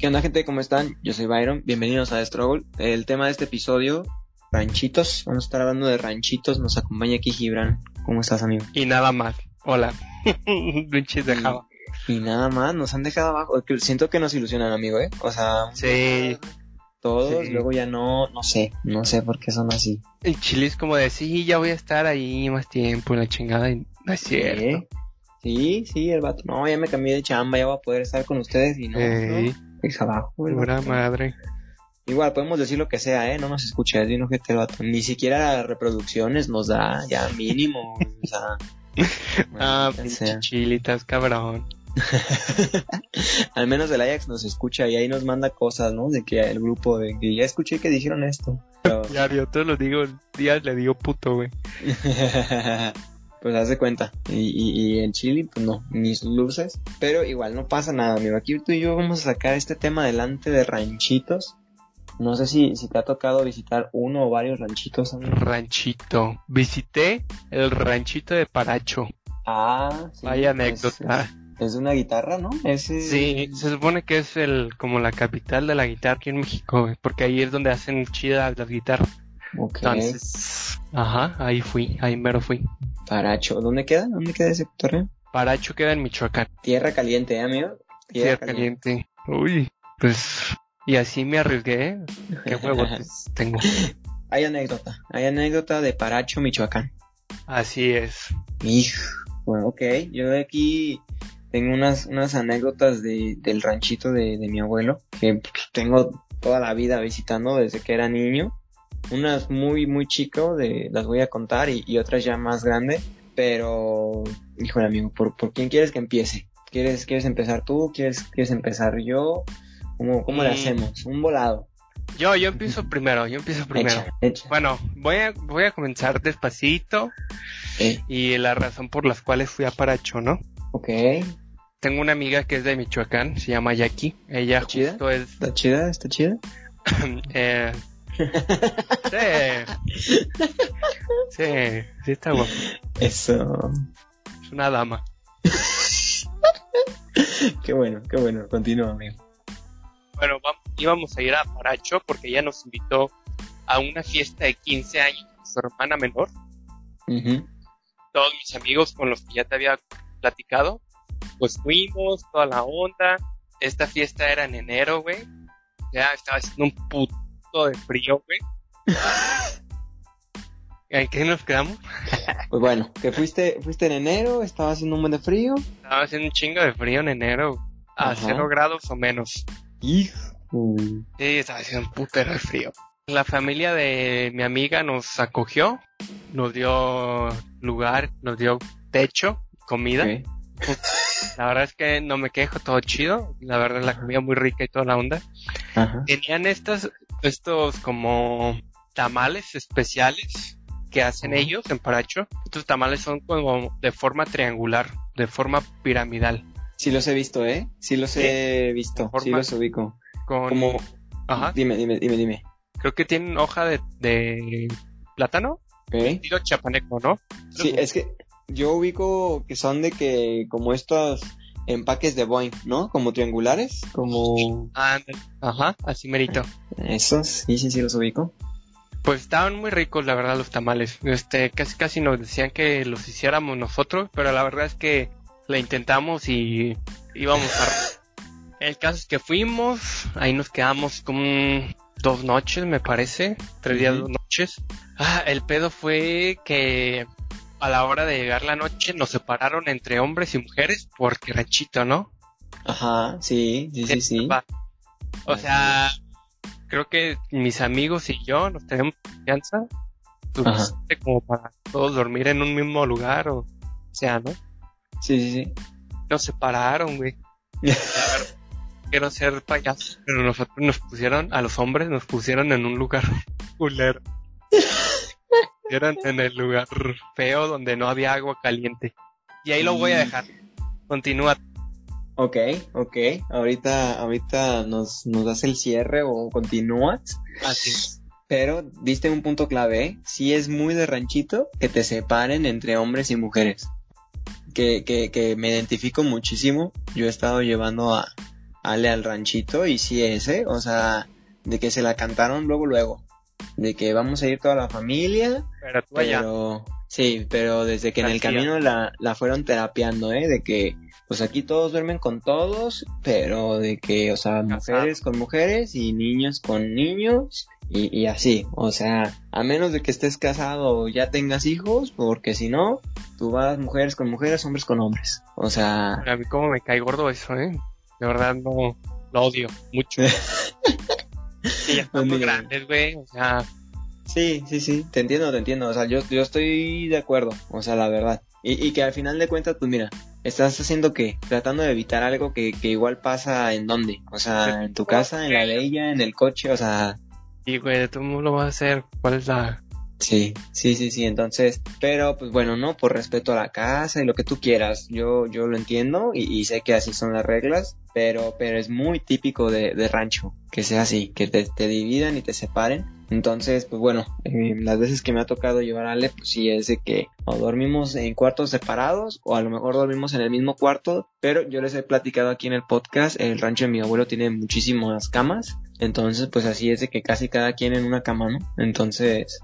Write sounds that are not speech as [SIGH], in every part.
¿Qué onda gente? ¿Cómo están? Yo soy Byron, bienvenidos a Struggle. El tema de este episodio, ranchitos. Vamos a estar hablando de ranchitos. Nos acompaña aquí Gibran. ¿Cómo estás, amigo? Y nada más. Hola. [LAUGHS] Pinches de Java. Y nada más, nos han dejado abajo. Siento que nos ilusionan, amigo, ¿eh? O sea, Sí. todos, Sí. luego ya no, no sé, no sé por qué son así. El chile es como de, sí, ya voy a estar ahí más tiempo en la chingada. y no es cierto. Sí, sí, el vato. No, ya me cambié de chamba, ya voy a poder estar con ustedes y no. Ey, no, es abajo. pura madre. Igual podemos decir lo que sea, ¿eh? No nos escucha, es el vato. Ni siquiera reproducciones nos da, ya mínimo. o sea. [LAUGHS] Ah, chilitas, cabrón. [LAUGHS] Al menos el Ajax nos escucha y ahí nos manda cosas, ¿no? De que el grupo, de que ya escuché que dijeron esto. Pero, [LAUGHS] Diario, todos los digo, días le digo puto, güey. Pues haz de cuenta. Y, y, y en Chile, pues no, ni sus luces. Pero igual no pasa nada, amigo. Aquí tú y yo vamos a sacar este tema adelante de ranchitos. No sé si, si te ha tocado visitar uno o varios ranchitos, amigo. Ranchito. Visité el ranchito de Paracho. Ah, sí. Vaya pues, anécdota. Es, es una guitarra, ¿no? Ese... Sí, se supone que es el como la capital de la guitarra aquí en México, porque ahí es donde hacen chidas las guitarras. Ok. Entonces, ajá, ahí fui, ahí mero fui. Paracho. ¿Dónde queda? ¿Dónde queda ese torneo? Paracho queda en Michoacán, Tierra caliente, ¿eh, amigo? tierra caliente. Uy, pues, y así me arriesgué. Qué huevotes [LAUGHS] tengo. Hay anécdota. Hay anécdota de Paracho, Michoacán. Así es. Hijo. Bueno, ok. Yo de aquí tengo unas, unas anécdotas de, del ranchito de, de mi abuelo que pues, tengo toda la vida visitando desde que era niño. Unas muy, muy chico, de, las voy a contar y, y otras ya más grande. Pero, híjole amigo, ¿por, por quién quieres que empiece? ¿Quieres, ¿Quieres empezar tú? ¿Quieres, quieres empezar yo? ¿Cómo, cómo le Mm. hacemos? Un volado. Yo, yo empiezo primero, yo empiezo primero. Echa, echa. Bueno, voy a, voy a comenzar despacito Eh, y la razón por las cuales fui a Paracho, ¿no? ok. Tengo una amiga que es de Michoacán, se llama Jackie. Ella ¿Está chida? es ¿Está chida? ¿Está chida? [CLEARS THROAT] Eh, sí. Sí, sí está guapo. Eso. Es una dama. [LAUGHS] Qué bueno, qué bueno. Continúa, amigo. Bueno, vamos, íbamos a ir a Paracho porque ella nos invitó a una fiesta de 15 años de su hermana menor. Todos mis amigos con los que ya te había platicado, pues fuimos, toda la onda. Esta fiesta era en enero, güey. Ya estaba haciendo un puto de frío, güey. [LAUGHS] ¿En qué nos quedamos? Pues bueno, que fuiste, fuiste en enero, estaba haciendo un buen de frío. Estaba haciendo un chingo de frío en enero. A Ajá. cero grados o menos. Hijo. Sí, estaba haciendo un putero de frío. La familia de mi amiga nos acogió, nos dio lugar, nos dio techo, comida. [LAUGHS] La verdad es que no me quejo, todo chido. La verdad, la comida muy rica y toda la onda. Ajá. Tenían estas, estos como tamales especiales que hacen ellos en Paracho. Estos tamales son como de forma triangular, de forma piramidal. Sí los he visto, ¿eh? Sí los he visto. Sí los ubico. Con, Como... ajá, Dime, dime, dime, dime. creo que tienen hoja de, de plátano. Ok. Estilo chapaneco, ¿no? Sí, es que yo ubico que son de que como estos empaques de Boeing, ¿no? Como triangulares, como. Ajá, así merito. esos, sí, sí, sí los ubico. Pues estaban muy ricos, la verdad, los tamales. Este, casi casi nos decían que los hiciéramos nosotros, pero la verdad es que la intentamos y íbamos a... [LAUGHS] El caso es que fuimos, ahí nos quedamos como dos noches, me parece, tres días, dos noches. Ah, el pedo fue que a la hora de llegar la noche nos separaron entre hombres y mujeres porque ranchito, ¿no? Ajá, sí, sí, sí, sí. O sea, creo que mis amigos y yo nos tenemos confianza suficiente como para todos dormir en un mismo lugar o sea, ¿no? Sí, sí, sí. Nos separaron, güey. [LAUGHS] Quiero ser payaso, pero nosotros nos pusieron, a los hombres nos pusieron en un lugar [LAUGHS] culero. [LAUGHS] Pusieron en el lugar feo donde no había agua caliente. Y ahí lo voy a dejar. Continúa. Ok, ok. Ahorita, ahorita nos, nos das el cierre o continúas. Así es. Pero diste un punto clave, ¿eh? Sí es muy de ranchito que te separen entre hombres y mujeres. Que, que, que me identifico muchísimo. Yo he estado llevando a, Ale al ranchito y sí ese, o sea, de que se la cantaron luego luego, de que vamos a ir toda la familia, Pero tú pero sí, pero desde que en el camino la, la fueron terapiando, ¿eh? De que pues aquí todos duermen con todos, pero de que, o sea, mujeres con mujeres y niños con niños y, y así, o sea, a menos de que estés casado o ya tengas hijos, porque si no, tú vas mujeres con mujeres, hombres con hombres, o sea, A mí como me cae gordo eso, ¿eh? De verdad no lo odio mucho. [LAUGHS] que ya están muy grandes, güey. O sea, Sí, sí, sí, te entiendo, te entiendo. O sea, yo, yo estoy de acuerdo, o sea, la verdad. Y, y que al final de cuentas, pues mira, estás haciendo qué? Tratando de evitar algo que, que igual pasa en dónde? O sea, en tu casa, en la de ella, en el coche, o sea, y güey, de todo mundo lo va a hacer. ¿Cuál es la...? Sí, sí, sí, sí. Entonces, pero pues bueno, ¿no? Por respeto a la casa y lo que tú quieras. Yo, yo lo entiendo y, y sé que así son las reglas, pero, pero es muy típico de, de rancho que sea así, que te, dividan y te separen. Entonces, pues bueno, eh, las veces que me ha tocado llevar a Ale, pues sí es de que o dormimos en cuartos separados o a lo mejor dormimos en el mismo cuarto, pero yo les he platicado aquí en el podcast, el rancho de mi abuelo tiene muchísimas camas, entonces pues así es de que casi cada quien en una cama, ¿no? Entonces,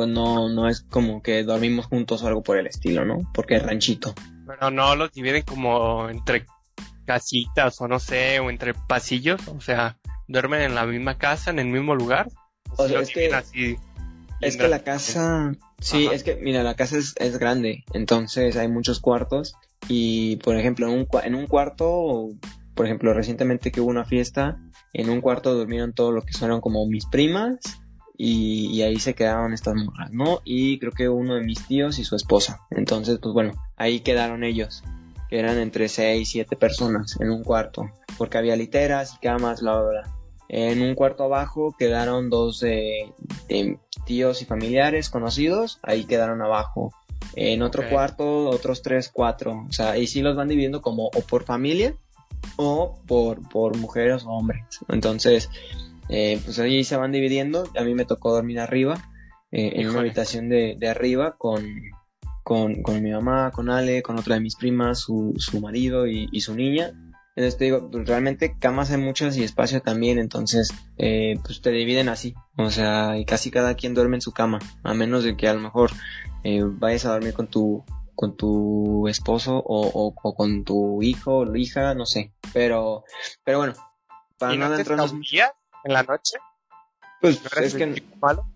pues no, no es como que dormimos juntos o algo por el estilo, ¿no? Porque es ranchito. Pero no los dividen como entre casitas o no sé, o entre pasillos. O sea, duermen en la misma casa, en el mismo lugar. O sea, es que- así. Es que la casa, sí, Ajá. es que, mira, la casa es, es grande, entonces hay muchos cuartos y, por ejemplo, en un, en un cuarto, por ejemplo, recientemente que hubo una fiesta, en un cuarto durmieron todo lo que fueron como mis primas y, y ahí se quedaron estas morras, ¿no? Y creo que uno de mis tíos y su esposa. Entonces, pues bueno, ahí quedaron ellos, que eran entre 6 y 7 personas en un cuarto, porque había literas y camas, bla, bla, bla. En un cuarto abajo quedaron dos eh, tíos y familiares conocidos, ahí quedaron abajo. En otro cuarto, otros tres, cuatro. O sea, y sí los van dividiendo como o por familia o por, por mujeres o hombres. Entonces, eh, pues ahí se van dividiendo. A mí me tocó dormir arriba, eh, en una habitación de, de arriba con, con, con mi mamá, con Ale, con otra de mis primas, su, su marido y, y su niña. Entonces te digo, pues realmente camas hay muchas y espacio también, entonces eh, pues te dividen así, o sea, y casi cada quien duerme en su cama, a menos de que a lo mejor eh, vayas a dormir con tu con tu esposo o, o- o con tu hijo o hija, no sé, pero pero bueno, para ¿Y no te en la noche? pues ¿No eres es que el malo?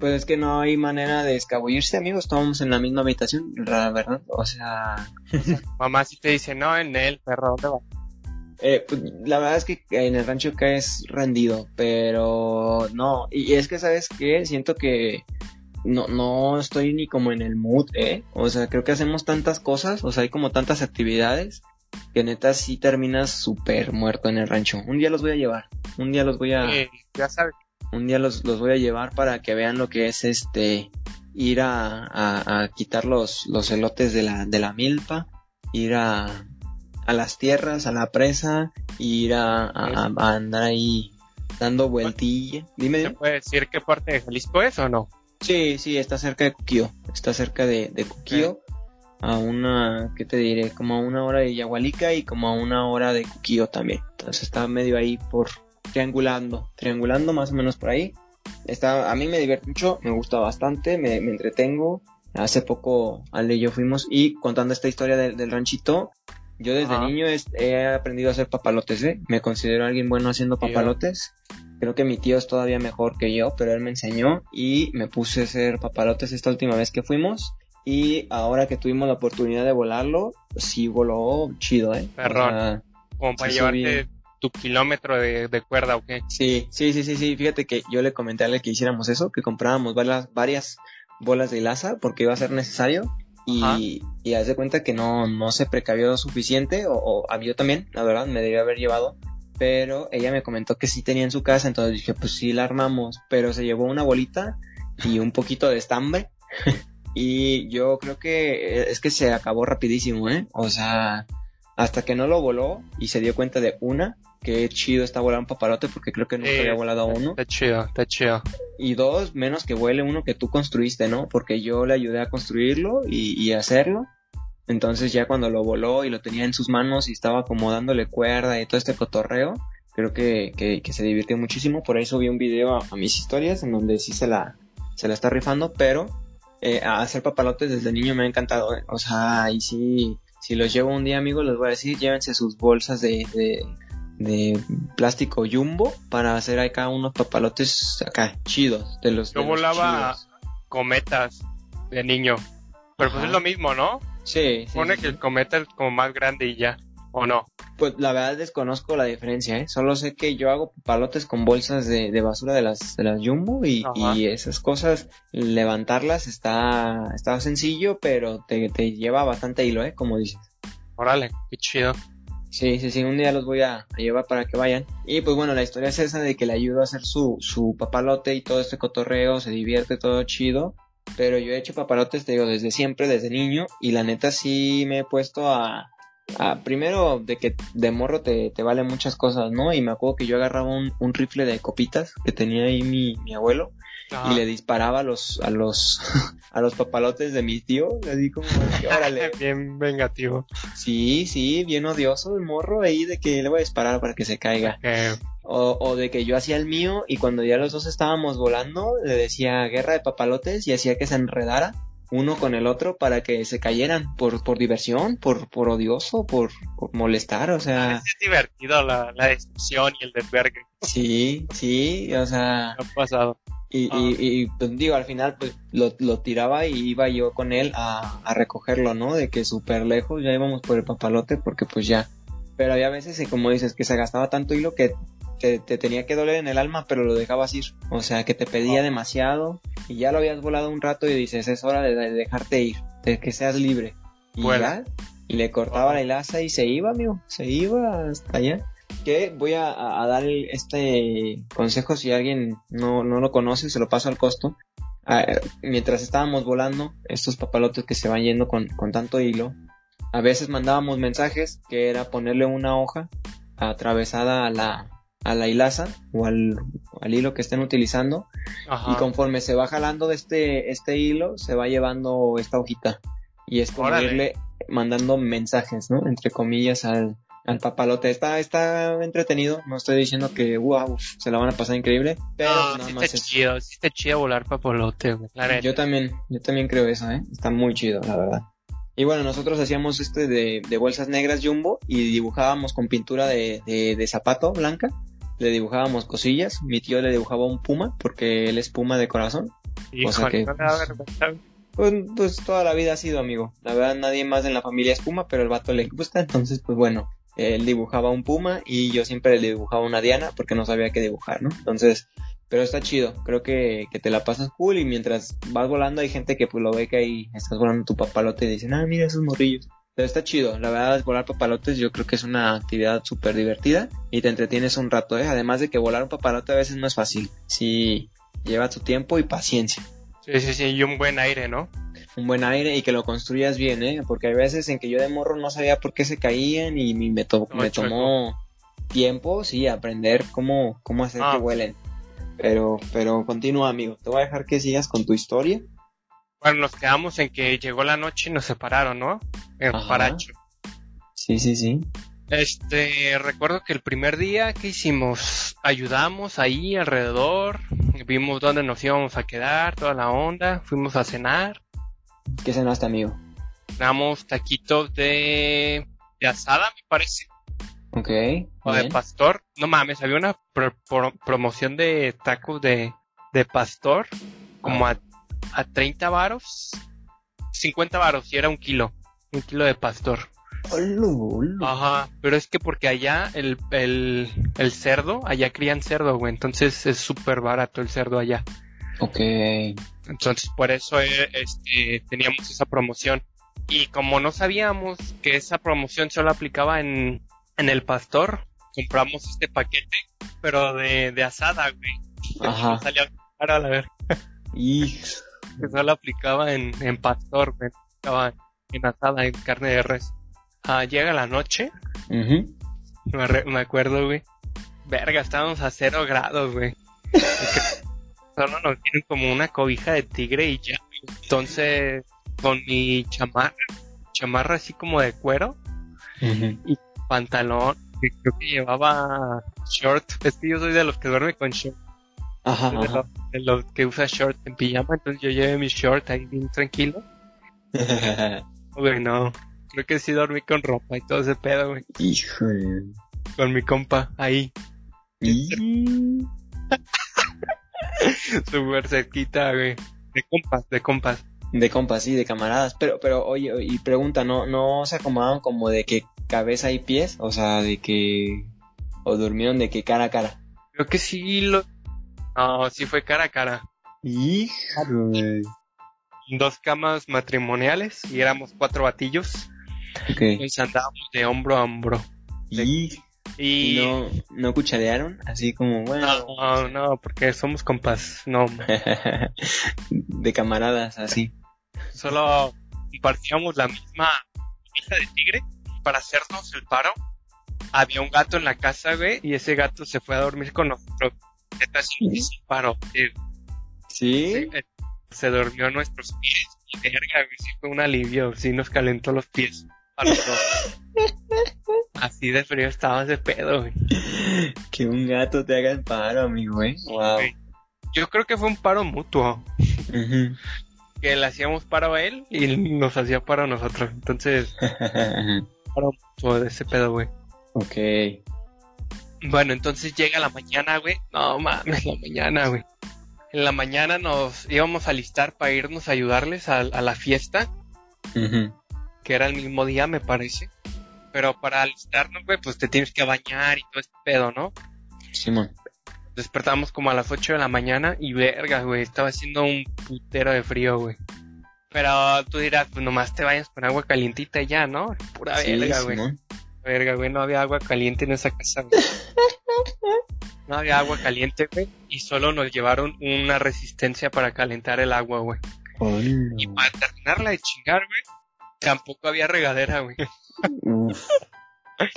pues es que no hay manera de escabullirse, amigos, estábamos en la misma habitación, la verdad, o sea, [LAUGHS] Mamá sí te dice, no, en él, perro, ¿dónde vas? Eh, pues, la verdad es que en el rancho caes rendido, pero no, y es que sabes que siento que no, no estoy ni como en el mood, ¿eh? O sea, creo que hacemos tantas cosas, o sea, hay como tantas actividades que neta sí terminas súper muerto en el rancho. Un día los voy a llevar, un día los voy a, Eh, ya sabes, un día los, los voy a llevar para que vean lo que es este ir a, a, a quitar los, los elotes de la, de la milpa, ir a, a las tierras, a la presa, ir a, a- andar ahí dando vueltilla. Dime, ¿te dime. puede decir qué parte de Jalisco es o no? Sí, sí, está cerca de Cuquío, está cerca de, de Cuquío, a una, ¿qué te diré? Como a una hora de Yagualica y como a una hora de Cuquío también. Entonces está medio ahí por triangulando, triangulando más o menos por ahí. Está, a mí me divierte mucho, me gusta bastante, me, me entretengo. Hace poco Ale y yo fuimos y contando esta historia del, del ranchito, yo desde Ajá. niño es- he aprendido a hacer papalotes, ¿eh? Me considero alguien bueno haciendo papalotes. Creo que mi tío es todavía mejor que yo, pero él me enseñó y me puse a hacer papalotes esta última vez que fuimos. Y ahora que tuvimos la oportunidad de volarlo, sí voló chido, ¿eh? O Perrón. sea, Como para Sí, llevarte tu kilómetro de, de cuerda o qué. Sí, sí, sí, sí, sí. Fíjate que yo le comenté a él que hiciéramos eso, que comprábamos varias, varias bolas de hilaza porque iba a ser necesario. Y, y haz de cuenta que no, no se precavió suficiente, o, o a mí yo también, la verdad, me debía haber llevado. Pero ella me comentó que sí tenía en su casa, entonces dije, pues sí la armamos. Pero se llevó una bolita y un poquito de estambre. [LAUGHS] y yo creo que es que se acabó rapidísimo, ¿eh? O sea, hasta que no lo voló y se dio cuenta de una, que chido está volar un paparote porque creo que nunca Eh, había volado uno. Está chido, está chido. Y dos, menos que vuele uno que tú construiste, ¿no? Porque yo le ayudé a construirlo y, y hacerlo. Entonces ya cuando lo voló y lo tenía en sus manos y estaba como dándole cuerda y todo este cotorreo, creo que, que, se divirtió muchísimo. Por ahí subí un video a, mis historias en donde sí se la, se la está rifando, pero eh, hacer papalotes desde niño me ha encantado. ¿eh? O sea, y sí, si los llevo un día, amigos, les voy a decir, llévense sus bolsas de, de, de plástico jumbo para hacer acá unos papalotes acá chidos. De los, Yo volaba cometas de niño, pero pues es lo mismo, ¿no? Sí. Pone que el cometa es como más grande y ya, ¿o no? Pues la verdad desconozco la diferencia, ¿eh? Solo sé que yo hago palotes con bolsas de, basura de las, de las Jumbo y, esas cosas, levantarlas está, está sencillo, pero te, te lleva bastante hilo, ¿eh? Como dices. Órale, qué chido. Sí, sí, sí, un día los voy a, llevar para que vayan. Y pues bueno, la historia es esa de que le ayudo a hacer su, su papalote y todo este cotorreo, se divierte todo chido. Pero yo he hecho papalotes, te digo, desde siempre, desde niño. Y la neta sí me he puesto a, a primero de que de morro te, te valen muchas cosas, ¿no? Y me acuerdo que yo agarraba un, un rifle de copitas que tenía ahí mi, mi abuelo y le disparaba a los, a los, [LAUGHS] a los papalotes de mi tío, así como, órale. [LAUGHS] bien vengativo. Sí, sí, bien odioso el morro ahí de que le voy a disparar para que se caiga. O, o de que yo hacía el mío y cuando ya los dos estábamos volando, le decía guerra de papalotes y hacía que se enredara uno con el otro para que se cayeran por, por diversión, por, por odioso, por, molestar, o sea. Es divertido la, la destrucción y el desvergue. Sí, sí, o sea. Ha pasado. Y, y, y, pues digo, al final pues lo, lo, tiraba y iba yo con él a, a recogerlo, ¿no? De que súper lejos ya íbamos por el papalote porque pues ya. Pero había veces, como dices, que se gastaba tanto hilo que te, te, tenía que doler en el alma, pero lo dejabas ir. O sea, que te pedía demasiado y ya lo habías volado un rato y dices, es hora de, dejarte ir, de que seas libre. Y ya, le cortaba la hilaza y se iba, amigo, se iba hasta allá. Que voy a, dar este consejo si alguien no, no lo conoce, se lo paso al costo. mientras estábamos volando, estos papalotes que se van yendo con, con tanto hilo, a veces mandábamos mensajes que era ponerle una hoja atravesada a la, a la hilaza o al, hilo que estén utilizando y conforme se va jalando de este, este hilo se va llevando esta hojita y es como irle mandando mensajes, ¿no? Entre comillas al, al papalote. Está, está entretenido, no estoy diciendo que wow, se la van a pasar increíble, pero no, sí está chido, sí está chido volar papalote, Yo también, yo también creo eso, ¿eh? Está muy chido, la verdad. Y bueno, nosotros hacíamos este de, de bolsas negras jumbo y dibujábamos con pintura de, de, de zapato blanca le dibujábamos cosillas. Mi tío le dibujaba un puma, porque él es puma de corazón. o sea que, pues, pues, toda la vida ha sido amigo. La verdad nadie más en la familia es puma, pero el vato le gusta, entonces pues bueno, él dibujaba un puma y yo siempre le dibujaba una diana porque no sabía qué dibujar, ¿no? Entonces, pero está chido, creo que, que te la pasas cool y mientras vas volando hay gente que pues lo ve que ahí estás volando tu papalote y dicen, ah, mira esos morrillos. Pero está chido, la verdad es volar papalotes yo creo que es una actividad súper divertida y te entretienes un rato, ¿eh? Además de que volar un papalote a veces no es fácil, sí lleva tu tiempo y paciencia. Sí, sí, sí, y un buen aire, ¿no? Un buen aire y que lo construyas bien, ¿eh? Porque hay veces en que yo de morro no sabía por qué se caían y me, me tomó tiempo, sí, aprender cómo, cómo hacer que ah. huelen. Pero, pero continúa, amigo. Te voy a dejar que sigas con tu historia. Bueno, nos quedamos en que llegó la noche y nos separaron, ¿no? En Paracho. Sí, sí, sí. Este, recuerdo que el primer día que hicimos, ayudamos ahí alrededor, vimos dónde nos íbamos a quedar, toda la onda, fuimos a cenar. ¿Qué cenaste, amigo? Cenamos taquitos de, de asada, me parece. Ok. O de pastor. No mames, había una promoción de tacos de, de pastor, como a a 30 varos, 50 varos y era un kilo, un kilo de pastor. Ajá, pero es que porque allá el, el, el cerdo, allá crían cerdo, güey, entonces es súper barato el cerdo allá. Ok. Entonces por eso eh, este, teníamos esa promoción. Y como no sabíamos que esa promoción solo aplicaba en, en el pastor, compramos este paquete, pero de, de asada, güey. Ajá. Salía para la ver. Que solo aplicaba en, en pastor, me aplicaba en asada, en carne de res. Ah, llega la noche. me, acuerdo, güey. Verga, estábamos a cero grados, güey. solo nos tienen como una cobija de tigre y ya. Entonces, con mi chamarra, chamarra así como de cuero y pantalón. que creo que llevaba short. Es que yo soy de los que duerme con short. Ajá. Los, de los que usa short en pijama. Entonces yo llevé mi short ahí bien tranquilo. [LAUGHS] Güey, no. Creo que sí dormí con ropa y todo ese pedo, güey. Híjole. Con mi compa ahí. Y- [LAUGHS] Súper cerquita, güey. De compas, de compas. De compas, sí, de camaradas. Pero, pero, oye, y pregunta, ¿no, no se acomodaban como de que cabeza y pies? O sea, de que... O durmieron de que cara a cara. Creo que sí lo... No, sí fue cara a cara. Híjole. Dos camas matrimoniales y éramos cuatro batillos. Ok. Entonces andábamos de hombro a hombro. Y, Y... no, no cucharearon, así como, bueno, No, no, porque somos compas. No, [LAUGHS] de camaradas, así. solo compartíamos la misma camisa de tigre para hacernos el paro. Había un gato en la casa, güey, y ese gato se fue a dormir con nosotros. Neta, sí paro. eh, ¿Sí? sí, eh, se durmió nuestros pies. Y verga, sí fue un alivio. Sí nos calentó los pies. a los dos. Así de frío estaba ese pedo, güey. Que un gato te haga el paro, amigo, ¿eh? Wow. güey. Yo creo que fue un paro mutuo. Que le hacíamos paro a él y nos hacía paro a nosotros. Entonces, [LAUGHS] paro mutuo de ese pedo, güey. ok. Bueno, entonces llega la mañana, güey. No mames, la mañana, güey. En la mañana nos íbamos a listar para irnos a ayudarles a, a la fiesta, que era el mismo día, me parece. Pero para alistarnos, güey, pues te tienes que bañar y todo este pedo, ¿no? Simón. Despertamos como a las 8 de la mañana y verga, güey, estaba haciendo un putero de frío, güey. Pero tú dirás, pues nomás te bañas con agua calientita y ya, ¿no? Pura Sí, verga, güey. Verga, güey, no había agua caliente en esa casa, güey. [LAUGHS] No había agua caliente, güey. Y solo nos llevaron una resistencia para calentar el agua, güey. Y para terminarla de chingar, güey, tampoco había regadera, güey. Uf.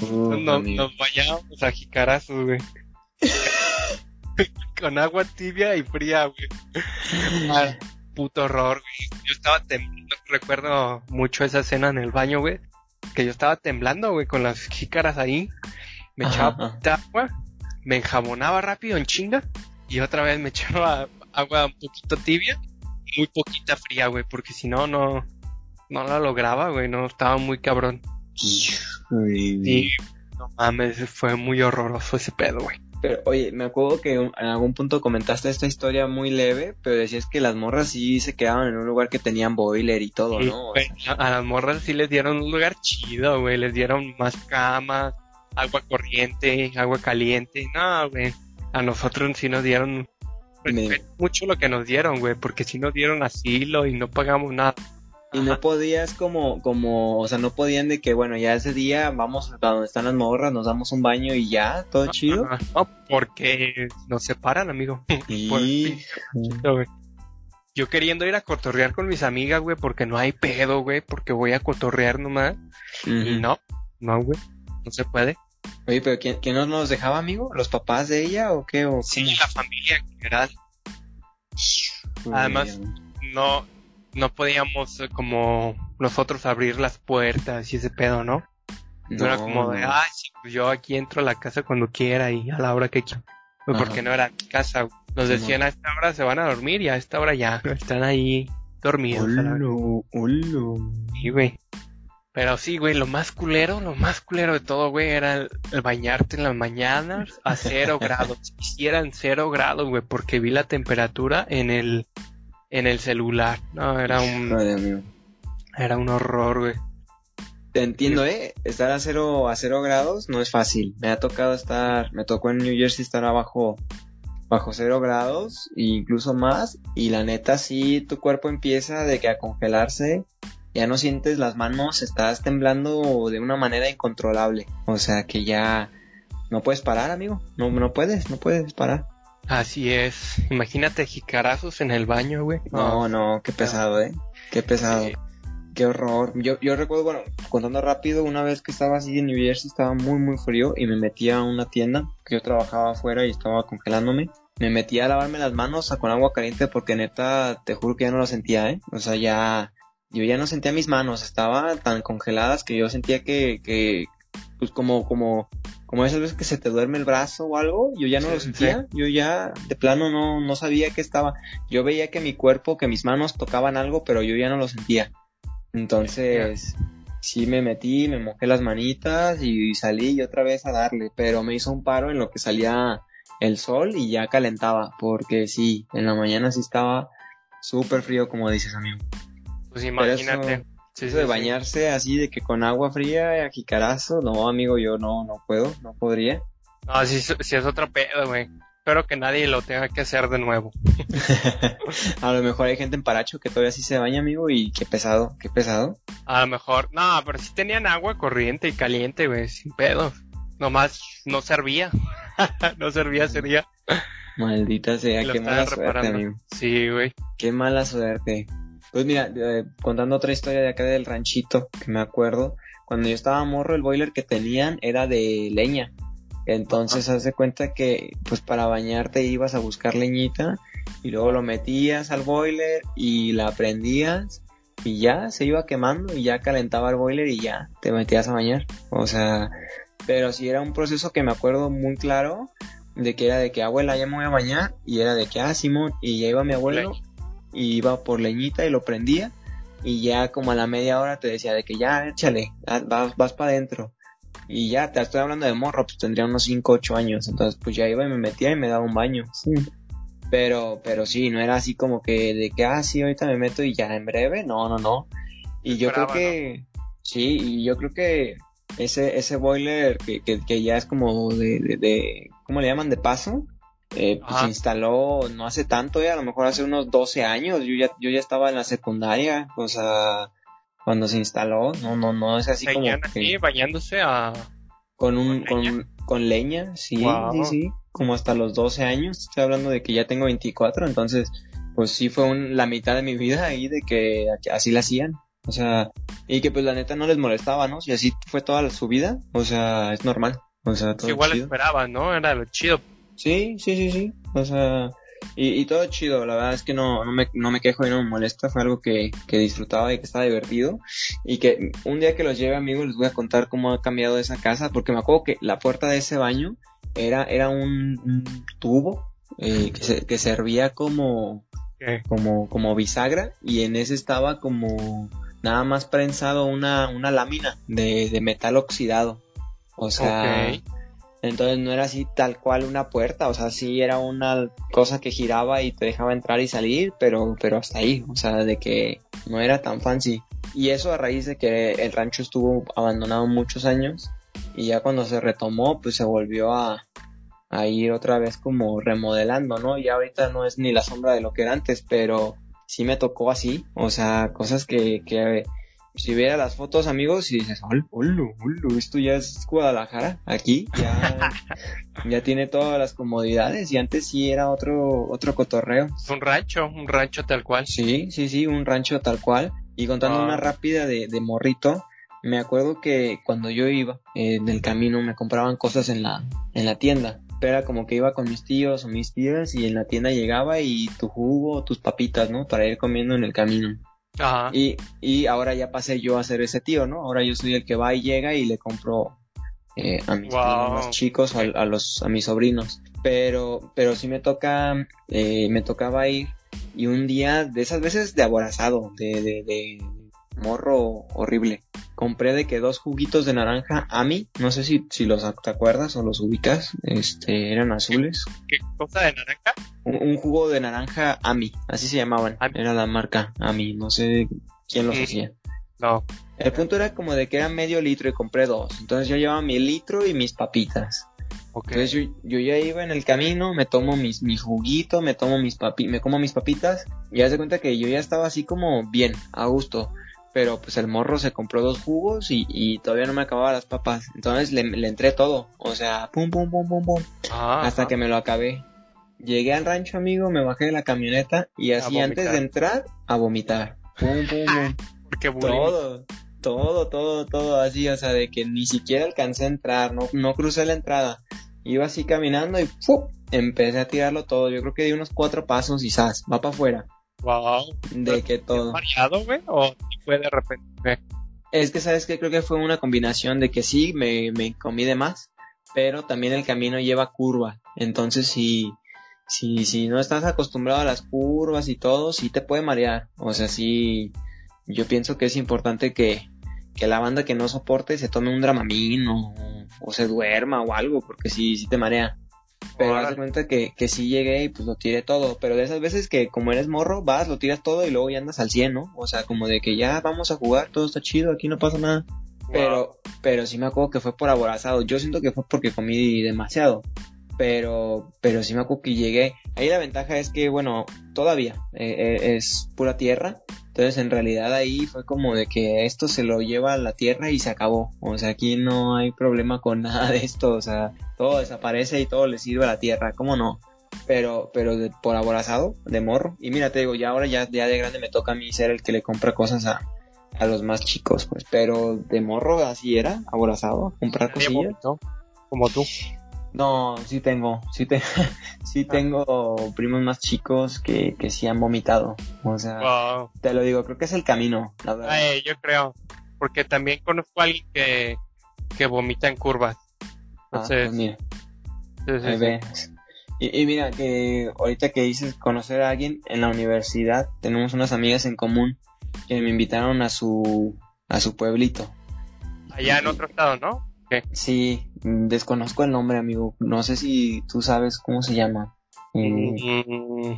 Uf, Nos, bañábamos a jicarazos, güey. [LAUGHS] Con agua tibia y fría, güey. Puto horror, güey. Yo estaba temblando, recuerdo mucho esa escena en el baño, güey. Que yo estaba temblando, güey, con las jícaras ahí. Me echaba agua, me enjabonaba rápido en chinga. Y otra vez me [LAUGHS] echaba agua un poquito tibia, y muy poquita fría, güey, porque si no, no, no la lograba, güey, no, estaba muy cabrón. Y no mames, fue muy horroroso ese pedo, güey. Pero, oye, me acuerdo que en algún punto comentaste esta historia muy leve, pero decías que las morras sí se quedaban en un lugar que tenían boiler y todo, ¿no? O güey, sea, a, las morras sí les dieron un lugar chido, güey. Les dieron más camas, agua corriente, agua caliente. No, güey. A nosotros sí nos dieron Me- respeto mucho lo que nos dieron, güey. Porque sí nos dieron asilo y no pagamos nada. Y no podías como, como, o sea, no podían de que, bueno, ya ese día vamos a donde están las morras, nos damos un baño y ya, todo chido. Ajá. No, porque nos separan, amigo. [LAUGHS] Por- Y... No, güey. Yo queriendo ir a cotorrear con mis amigas, güey, porque no hay pedo, güey, porque voy a cotorrear nomás. Y Ujú. no, no, güey, no se puede. Oye, pero ¿quién, quién nos los dejaba, amigo? ¿Los papás de ella o qué? ¿O Sí, cómo? la familia en general. Además- No, no podíamos eh, como nosotros abrir las puertas y ese pedo, ¿no? No, era como de, no. ah, sí, pues yo aquí entro a la casa cuando quiera y a la hora que quiera. Pues porque no era mi casa. Nos decían a esta hora se van a dormir y a esta hora ya están ahí dormidos. Olo, olo. Sí, güey. Pero sí, güey, lo más culero, lo más culero de todo, güey, era el, el bañarte en las mañanas a cero [LAUGHS] grados. Hicieran cero grados, güey, porque vi la temperatura en el, en el celular. No, era un, amigo. era un horror, güey. Te entiendo, ¿eh? Estar a cero, a cero grados no es fácil. Me ha tocado estar, me tocó en New Jersey estar abajo, bajo cero grados, e incluso más, y la neta sí, tu cuerpo empieza de que a congelarse, ya no sientes las manos, estás temblando de una manera incontrolable. O sea que ya no puedes parar, amigo. No, no puedes, no puedes parar. Así es. Imagínate jicarazos en el baño, güey. No, no, qué pesado, ¿eh? Qué pesado. Sí. Qué horror. Yo, yo recuerdo, bueno, contando rápido, una vez que estaba así en New Jersey, estaba muy, muy frío y me metí a una tienda, que yo trabajaba afuera y estaba congelándome. Me metí a lavarme las manos con agua caliente porque neta, te juro que ya no lo sentía, ¿eh? O sea, ya yo ya no sentía mis manos, estaban tan congeladas que yo sentía que, que pues como, como, como esas veces que se te duerme el brazo o algo, yo ya no lo sentía, yo ya de plano no, no sabía que estaba, yo veía que mi cuerpo, que mis manos tocaban algo, pero yo ya no lo sentía. Entonces, sí me metí, me mojé las manitas y salí y otra vez a darle, pero me hizo un paro en lo que salía el sol y ya calentaba, porque sí, en la mañana sí estaba súper frío, como dices, amigo. Pues imagínate. Eso, de bañarse así de que con agua fría, y jicarazo, no, amigo, yo no, no puedo, no podría. No, sí, sí es otro pedo, güey. Espero que nadie lo tenga que hacer de nuevo. [LAUGHS] a lo mejor hay gente en Paracho que todavía sí se baña, amigo, y qué pesado, qué pesado. A lo mejor, no, pero sí tenían agua corriente y caliente, güey, sin pedo. Nomás no servía. [LAUGHS] no servía ese día. Maldita sea, qué mala suerte, amigo. Sí, güey. Qué mala suerte. Pues mira, eh, contando otra historia de acá del ranchito, que me acuerdo, cuando yo estaba morro, el boiler que tenían era de leña. Entonces, haz de cuenta que, pues para bañarte ibas a buscar leñita y luego lo metías al boiler y la prendías y ya se iba quemando y ya calentaba el boiler y ya te metías a bañar. O sea, pero sí era un proceso que me acuerdo muy claro de que era de que abuela ya me voy a bañar y era de que ah Simón y ya iba mi abuelo y iba por leñita y lo prendía y ya como a la media hora te decía de que ya échale, vas, vas para adentro y ya, te estoy hablando de morro, pues tendría unos 5, 8 años. Entonces, pues ya iba y me metía y me daba un baño. Pero, pero sí, no era así como que de que, ah, sí, ahorita me meto y ya en breve. No, no, no. Y yo creo que, sí, y yo creo que ese, ese boiler que, que, ya es como de, de, ¿cómo le llaman? De paso. Eh, pues se instaló no hace tanto, ya, a lo mejor hace unos 12 años. Yo ya, yo ya estaba en la secundaria. O sea, cuando se instaló, no, no, no es así como que... bañándose a... Con un, con, leña, con, leña sí, sí, sí, como hasta los 12 años, estoy hablando de que ya tengo 24, entonces, pues sí fue un, la mitad de mi vida ahí de que así la hacían, o sea, y que pues la neta no les molestaba, ¿no? Si así fue toda su vida, o sea, es normal, o sea, todo Igual esperaban, ¿no? Era lo chido. Sí, sí, sí, sí, o sea, y, todo chido, la verdad es que no, no, me, no me quejo y no me molesta, fue algo que, que disfrutaba y que estaba divertido. Y que un día que los lleve amigos les voy a contar cómo ha cambiado esa casa, porque me acuerdo que la puerta de ese baño era, era un, tubo eh, que, que servía como, como, como bisagra. Y en ese estaba como nada más prensado una, una lámina de, de metal oxidado. O sea, entonces no era así tal cual una puerta, o sea, sí era una cosa que giraba y te dejaba entrar y salir, pero, pero hasta ahí, o sea, de que no era tan fancy. Y eso a raíz de que el rancho estuvo abandonado muchos años y ya cuando se retomó, pues se volvió a, ir otra vez como remodelando, ¿no? Y ahorita no es ni la sombra de lo que era antes, pero sí me tocó así, o sea, cosas que, que si viera las fotos, amigos, y dices, hola, hola, esto ya es Guadalajara, aquí, ya, [LAUGHS] ya tiene todas las comodidades, y antes sí era otro, otro cotorreo. Un rancho, un rancho tal cual. Sí, sí, sí, un rancho tal cual. Y contando una rápida de, de morrito, me acuerdo que cuando yo iba en el camino me compraban cosas en la, en la tienda. Pero era como que iba con mis tíos o mis tías y en la tienda llegaba y tu jugo, tus papitas, ¿no? Para ir comiendo en el camino. Y, y ahora ya pasé yo a ser ese tío, ¿no? Ahora yo soy el que va y llega y le compro eh, a mis chicos, a, los, a mis sobrinos. Pero, pero sí me toca, eh, me tocaba ir y un día de esas veces de aborazado, de, de, de morro horrible compré de que dos juguitos de naranja Ami, no sé si, si los te acuerdas o los ubicas, este, eran azules. ¿Qué cosa de naranja? Un, jugo de naranja Ami, así se llamaban, era la marca Ami, no sé quién los hacía. No. El punto era como de que era medio litro y compré dos, entonces yo llevaba mi litro y mis papitas. Entonces yo, yo, ya iba en el camino, me tomo mis, mi juguito, me tomo mis papi, me como mis papitas y haz de cuenta que yo ya estaba así como bien, a gusto pero pues el morro se compró dos jugos y, y todavía no me acababa las papas. Entonces le, le entré todo, o sea, pum, pum, pum, pum, pum, ah, hasta que me lo acabé. Llegué al rancho, amigo, me bajé de la camioneta y así antes de entrar, a vomitar. Pum, pum, pum. [LAUGHS] todo, todo, todo, todo así, o sea, de que ni siquiera alcancé a entrar, no, no crucé la entrada. Iba así caminando y ¡pum! empecé a tirarlo todo. Yo creo que di unos cuatro pasos y ¡zas! Va para afuera. Wow. De que todo. variado, güey? ¿O Es que, ¿sabes que Creo que fue una combinación de que sí, me, comí de más, pero también el camino lleva curva. Entonces, si, si, si no estás acostumbrado a las curvas y todo, sí te puede marear. O sea, sí, yo pienso que es importante que, que la banda que no soporte se tome un dramamín o, o se duerma o algo, porque sí, sí te marea. Pero haz de cuenta que, que sí llegué y pues lo tiré todo. Pero de esas veces que como eres morro, vas, lo tiras todo y luego ya andas al 100, ¿no? O sea, como de que ya vamos a jugar, todo está chido, aquí no pasa nada. Pero, pero sí me acuerdo que fue por aborazado. Yo siento que fue porque comí demasiado. Pero, pero sí me acuerdo que llegué. Ahí la ventaja es que, bueno, todavía eh, eh, es pura tierra. Entonces, en realidad ahí fue como de que esto se lo lleva a la tierra y se acabó. O sea, aquí no hay problema con [LAUGHS] nada de esto. O sea, todo desaparece y todo le sirve a la tierra. ¿Cómo no? Pero, pero de, por aborazado, de morro. Y mira, te digo, ya ahora ya, ya de grande me toca a mí ser el que le compra cosas a, a los más chicos, pues. Pero de morro así era, aborazado, comprar cosillas. Como tú. No, sí tengo, sí, te, [LAUGHS] sí tengo primos más chicos que, que sí han vomitado. O sea, te lo digo, creo que es el camino, la verdad. Ay, yo creo, porque también conozco a alguien que, que vomita en curvas. Ah, pues mira. Y, y, mira, que ahorita que dices conocer a alguien en la universidad, tenemos unas amigas en común que me invitaron a su, a su pueblito. Allá en otro estado, ¿no? Sí, desconozco el nombre, amigo. No sé si tú sabes cómo se llama. Eh, mm,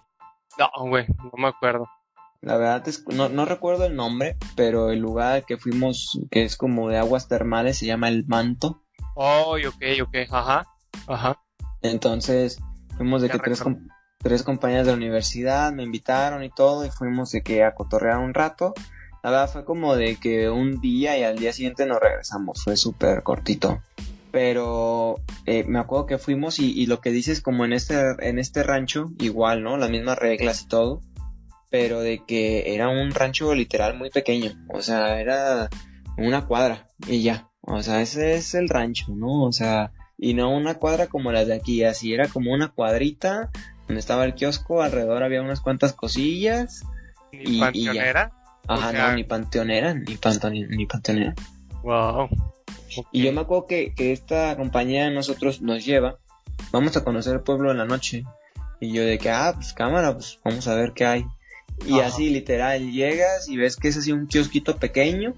no, güey, no me acuerdo. La verdad es no, no recuerdo el nombre, pero el lugar que fuimos, que es como de aguas termales, se llama El Manto. Oh, ok, ok, ajá, ajá. Entonces, fuimos de que tres, tres compañeras de la universidad me invitaron y todo, y fuimos de que a cotorrear un rato. La verdad fue como de que un día y al día siguiente nos regresamos, fue súper cortito. Pero eh, me acuerdo que fuimos y, lo que dices como en este, en este rancho, igual, ¿no? Las mismas reglas y todo. Pero de que era un rancho literal muy pequeño. O sea, era una cuadra y ya. O sea, ese es el rancho, ¿no? O sea, y no una cuadra como las de aquí, así era como una cuadrita donde estaba el kiosco, alrededor había unas cuantas cosillas. y, y ya. Ajá, no, ni panteonera, ni, ni panteonera. Wow. Y yo me acuerdo que, que esta compañía de nosotros nos lleva, vamos a conocer el pueblo en la noche. Y yo de que, ah, pues cámara, pues vamos a ver qué hay. Y así literal, llegas y ves que es así un kiosquito pequeño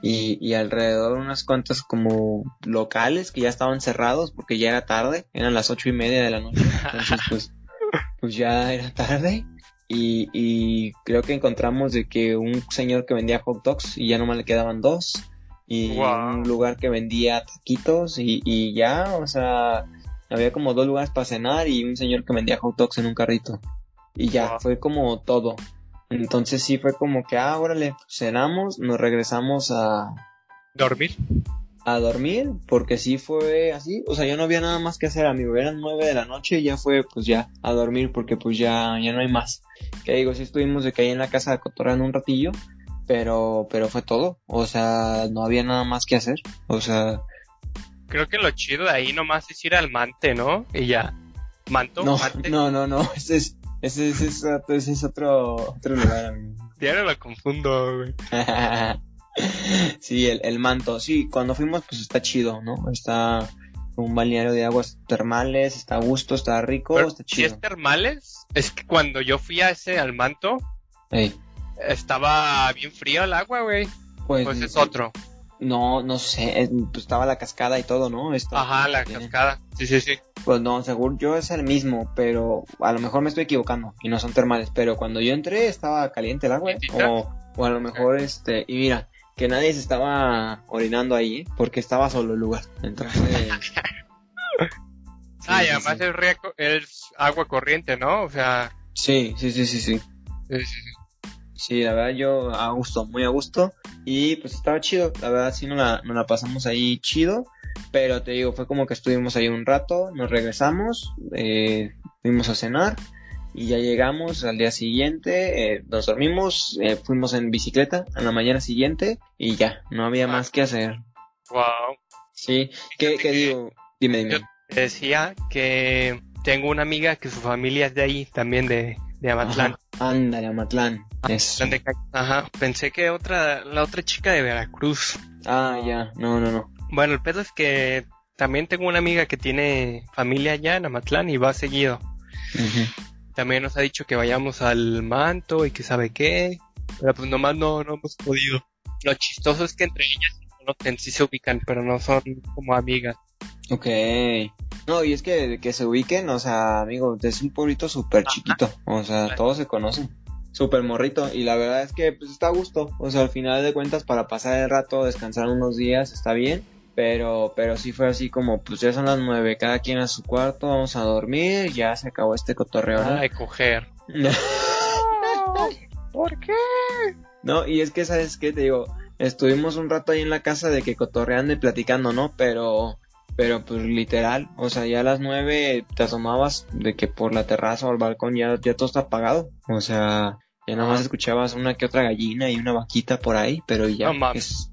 y, y alrededor unas cuantas como locales que ya estaban cerrados porque ya era tarde, eran las ocho y media de la noche. Entonces pues, [LAUGHS] pues ya era tarde y, y, creo que encontramos de que un señor que vendía hot dogs y ya nomás le quedaban dos. Y un lugar que vendía taquitos y, y ya, o sea, había como dos lugares para cenar y un señor que vendía hot dogs en un carrito. Y ya, fue como todo. Entonces sí fue como que, ah, órale, cenamos, nos regresamos a... ¿Dormir? A dormir, porque sí fue así, o sea, ya no había nada más que hacer, amigo, eran nueve de la noche y ya fue, pues ya, a dormir, porque pues ya, ya no hay más. Que digo, sí estuvimos de que ahí en la casa de cotorreando un ratillo, pero, pero fue todo, o sea, no había nada más que hacer, o sea... Creo que lo chido de ahí nomás es ir al mante, ¿no? Y ya, manto, no, mante. No, no, no, [LAUGHS] ese es, ese es, ese es, otro, otro lugar, amigo. Ya no lo confundo, güey. [LAUGHS] sí, el, el manto. Sí, cuando fuimos, pues está chido, ¿no? Está un balneario de aguas termales, está a gusto, está rico, está chido. Si es termales, es que cuando yo fui a ese al manto, estaba bien frío el agua, güey. Pues, pues es otro. No, no sé, pues estaba la cascada y todo, ¿no? Ajá, la cascada, sí, sí, sí. Pues no, seguro yo es el mismo, pero a lo mejor me estoy equivocando y no son termales, pero cuando yo entré estaba caliente el agua, o, o a lo mejor este, y mira, que nadie se estaba orinando ahí, ¿eh? porque estaba solo el lugar. Entonces. [LAUGHS] ah, y además Es, agua corriente, ¿no? O sea. Sí, sí, sí, sí, sí. Sí, sí, sí. la verdad yo a gusto, muy a gusto. Y pues estaba chido, la verdad sí nos la, nos la pasamos ahí chido. Pero te digo, fue como que estuvimos ahí un rato, nos regresamos, eh, fuimos a cenar y ya llegamos al día siguiente, eh, nos dormimos, eh, fuimos en bicicleta a la mañana siguiente y ya, no había más que hacer. Wow. Sí, ¿qué, digo? Dime, dime. decía que tengo una amiga que su familia es de ahí, también de, de Amatlán. Ándale, Amatlán. Eso. Ajá, pensé que otra, la otra chica de Veracruz. Ah, ya. No, no, no. Bueno, el pedo es que también tengo una amiga que tiene familia allá en Amatlán y va seguido. Ujú. También nos ha dicho que vayamos al manto y que sabe qué. Pero pues nomás no, no hemos podido. Lo chistoso es que entre ellas se conocen, sí se ubican, pero no son como amigas. Ok. No, y es que que se ubiquen, o sea, amigo, es un pueblito súper chiquito. O sea, todos se conocen. Súper morrito. Y la verdad es que pues está a gusto. O sea, al final de cuentas, para pasar el rato, descansar unos días, está bien. Pero, pero sí fue así como, pues ya son las nueve, cada quien a su cuarto, vamos a dormir, ya se acabó este cotorreo, ¿no? Ay, coger. [LAUGHS] ¿Por qué? No, y es que, ¿sabes qué? Te digo, estuvimos un rato ahí en la casa de que cotorreando y platicando, ¿no? Pero, pero pues literal, o sea, ya a las nueve te asomabas de que por la terraza o el balcón ya, ya todo está apagado. O sea, ya nada más escuchabas una que otra gallina y una vaquita por ahí, pero ya. No es-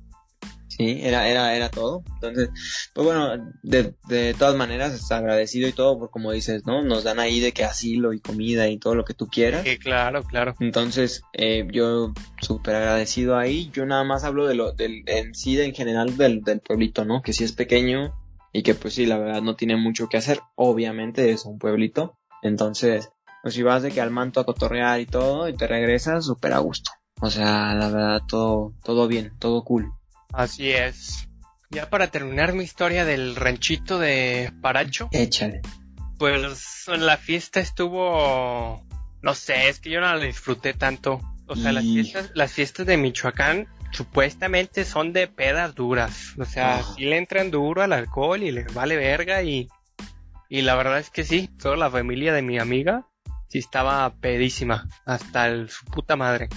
Sí, era, era, era todo. Entonces, pues bueno, de, de todas maneras, está agradecido y todo, por como dices, ¿no? Nos dan ahí de que asilo y comida y todo lo que tú quieras. Sí, claro, claro. Entonces, eh, yo súper agradecido ahí. Yo nada más hablo de lo, del, en sí, de- en general del, del pueblito, ¿no? Que sí es pequeño y que pues sí, la verdad no tiene mucho que hacer. Obviamente es un pueblito. Entonces, pues si vas de que al manto a cotorrear y todo y te regresas, súper a gusto. O sea, la verdad, todo, todo bien, todo cool. Así es. Ya para terminar mi historia del ranchito de Paracho, Échale. pues la fiesta estuvo, no sé, es que yo no la disfruté tanto. O sea, las fiestas, las fiestas de Michoacán supuestamente son de pedas duras. O sea, Ajá. sí le entran duro al alcohol y les vale verga y, y la verdad es que sí, toda la familia de mi amiga sí estaba pedísima, hasta el, su puta madre.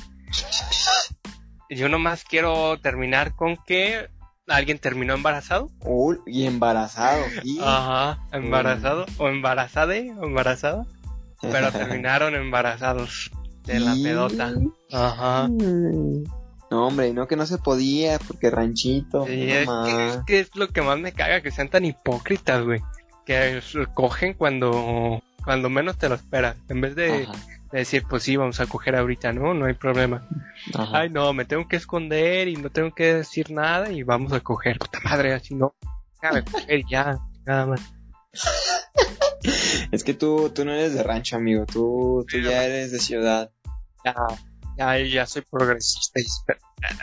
Yo nomás quiero terminar con que alguien terminó embarazado. Uy, y embarazado. y- Ajá, embarazado o embarazade o embarazada, pero [LAUGHS] terminaron embarazados de la Y- pedota. Ajá. No, hombre, no que no se podía, porque ranchito. Sí, es, que, es que es lo que más me caga, que sean tan hipócritas, güey. Que cogen cuando, cuando menos te lo esperas. En vez de, Ajá, de decir, pues sí, vamos a coger ahorita, ¿no? No hay problema. ajá. Ay, no, me tengo que esconder y no tengo que decir nada y vamos a coger. Puta madre, así no. Déjame coger y ya, nada más. Es que tú, tú no eres de rancho, amigo. Tú, tú ya eres de ciudad. Ya, ya, ya soy progresista y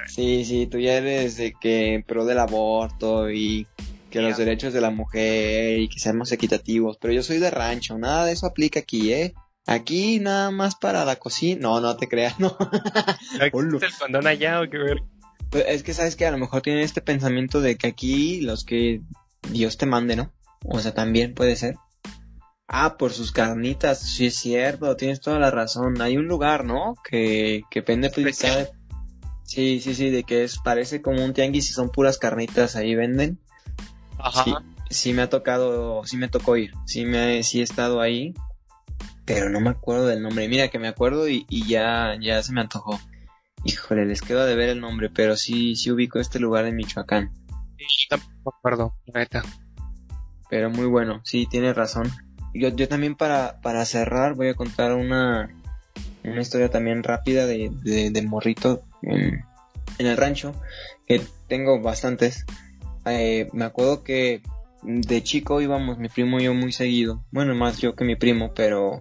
Sí, sí, tú ya eres de que pro del aborto y que los derechos de la mujer y que seamos equitativos. Pero yo soy de rancho, nada de eso aplica aquí, ¿eh? Aquí nada más para la cocina. No, no te creas, no. [LAUGHS] ¿No existe el condón allá o qué ver? Pues es que sabes que a lo mejor tienen este pensamiento de que aquí los que Dios te mande, ¿no? O sea, también puede ser. Ah, por sus carnitas, sí es cierto, tienes toda la razón. Hay un lugar, ¿no? Que, que vende Especial. Sí, sí, sí, de que es, parece como un tianguis y son puras carnitas, ahí venden. Ajá. Sí, sí me ha tocado, sí me tocó ir, sí me, sí he estado ahí, pero no me acuerdo del nombre. Mira que me acuerdo y, y ya, ya se me antojó. Híjole, les quedo de ver el nombre, pero sí, sí ubico este lugar en Michoacán. Sí, tampoco me acuerdo, la neta. Pero muy bueno, sí, tienes razón. Yo, yo también para, para cerrar voy a contar una, una historia también rápida de, de, de morrito en, en el rancho, que tengo bastantes. Eh, me acuerdo que de chico íbamos mi primo y yo muy seguido. Bueno, más yo que mi primo, pero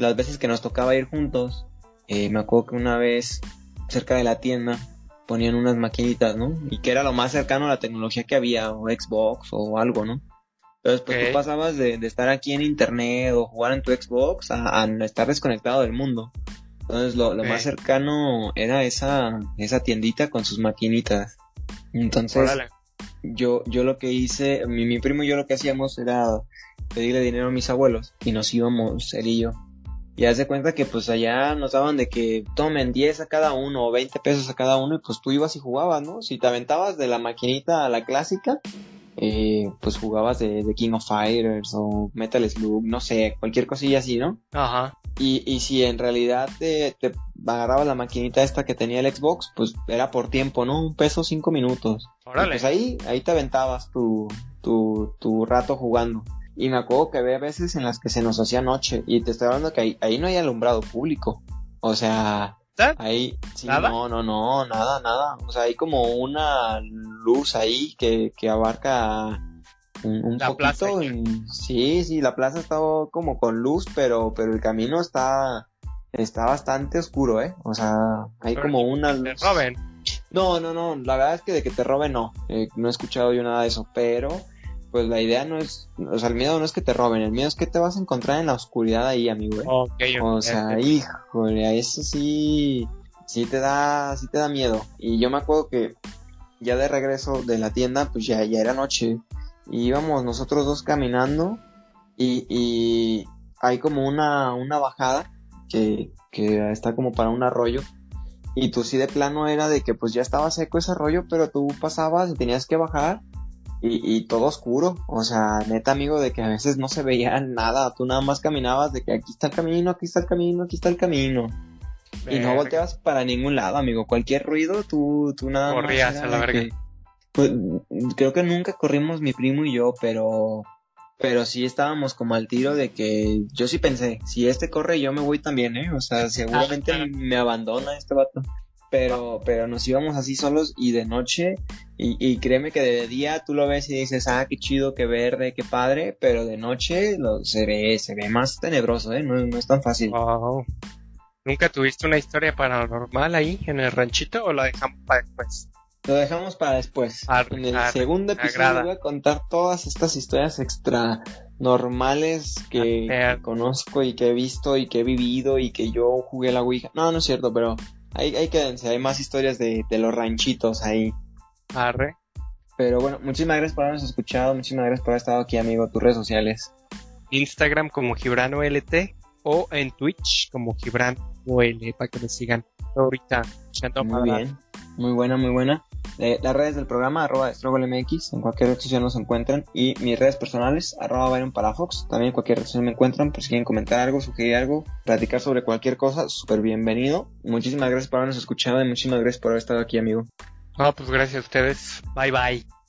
las veces que nos tocaba ir juntos, eh, me acuerdo que una vez cerca de la tienda ponían unas maquinitas, ¿no? Y que era lo más cercano a la tecnología que había, o Xbox o algo, ¿no? Entonces, pues tú pasabas de, de estar aquí en internet o jugar en tu Xbox a, a estar desconectado del mundo. Entonces, lo, lo más cercano era esa, esa tiendita con sus maquinitas. Entonces, Órale. yo, yo lo que hice, mi, mi primo y yo lo que hacíamos era pedirle dinero a mis abuelos y nos íbamos él y yo. Y haz de cuenta que pues allá nos daban de que tomen 10 a cada uno o 20 pesos a cada uno y pues tú ibas y jugabas, ¿no? Si te aventabas de la maquinita a la clásica, eh, pues jugabas de, de King of Fighters o Metal Slug, no sé, cualquier cosilla así, ¿no? Ajá. Y, y si en realidad te, te agarrabas la maquinita esta que tenía el Xbox, pues era por tiempo, ¿no? Un peso cinco minutos. Y Órale. pues ahí, ahí te aventabas tu, tu, tu rato jugando. Y me acuerdo que había veces en las que se nos hacía noche. Y te estoy hablando que ahí, ahí no hay alumbrado público. O sea, ¿Está? ahí, sí, ¿Nada? no, no, no, nada, nada. O sea, hay como una luz ahí que, que abarca un, un La poquito. plaza. y- sí, sí, la plaza está como con luz, pero, pero el camino está, está bastante oscuro, ¿eh? O sea, hay Pero como una Te luz. roben. No, no, no, la verdad es que de que te roben no, Eh, no he escuchado yo nada de eso, pero pues la idea no es, o sea, el miedo no es que te roben, el miedo es que te vas a encontrar en la oscuridad ahí, amigo. ¿eh? Ok, O ok, sea, ok. híjole, eso sí, sí te da, sí te da miedo. Y yo me acuerdo que ya de regreso de la tienda, pues ya, ya era noche, y íbamos nosotros dos caminando, y, y hay como una, una bajada que, que está como para un arroyo, y tú sí de plano era de que pues ya estaba seco ese arroyo, pero tú pasabas y tenías que bajar, y, y todo oscuro, o sea, neta amigo, de que a veces no se veía nada, tú nada más caminabas de que aquí está el camino, aquí está el camino, aquí está el camino, y no volteabas para ningún lado, amigo, cualquier ruido, tú, tú nada más Corrías a la verga. que- pues, creo que nunca corrimos mi primo y yo, pero, pero sí estábamos como al tiro de que yo sí pensé, si este corre yo me voy también, eh, o sea, seguramente Ah, claro. me abandona este vato. Pero, pero nos íbamos así solos y de noche, y, y créeme que de día tú lo ves y dices, ah, qué chido, qué verde, qué padre, pero de noche lo, se ve, se ve más tenebroso, eh, no, no es tan fácil. Wow. ¿Nunca tuviste una historia paranormal ahí en el ranchito o la dejamos para después? Lo dejamos para después. En el segundo episodio voy a contar todas estas historias extra normales que, Arre. que conozco y que he visto y que he vivido y que yo jugué la Ouija. No, no es cierto, pero ahí, ahí quédense, hay más historias de, de los ranchitos ahí. Arre. Pero bueno, muchísimas gracias por habernos escuchado, muchísimas gracias por haber estado aquí, amigo, tus redes sociales. Instagram como Gibrano LT o en Twitch como Gibran OL para que me sigan ahorita Muy bien, muy buena, muy buena. Las redes del programa, arroba MX, en cualquier red social nos encuentran. Y mis redes personales, arroba Byron Palafox, también en cualquier red social me encuentran. Por si quieren comentar algo, sugerir algo, platicar sobre cualquier cosa, súper bienvenido. Muchísimas gracias por habernos escuchado y muchísimas gracias por haber estado aquí, amigo. No, pues gracias a ustedes. Bye bye.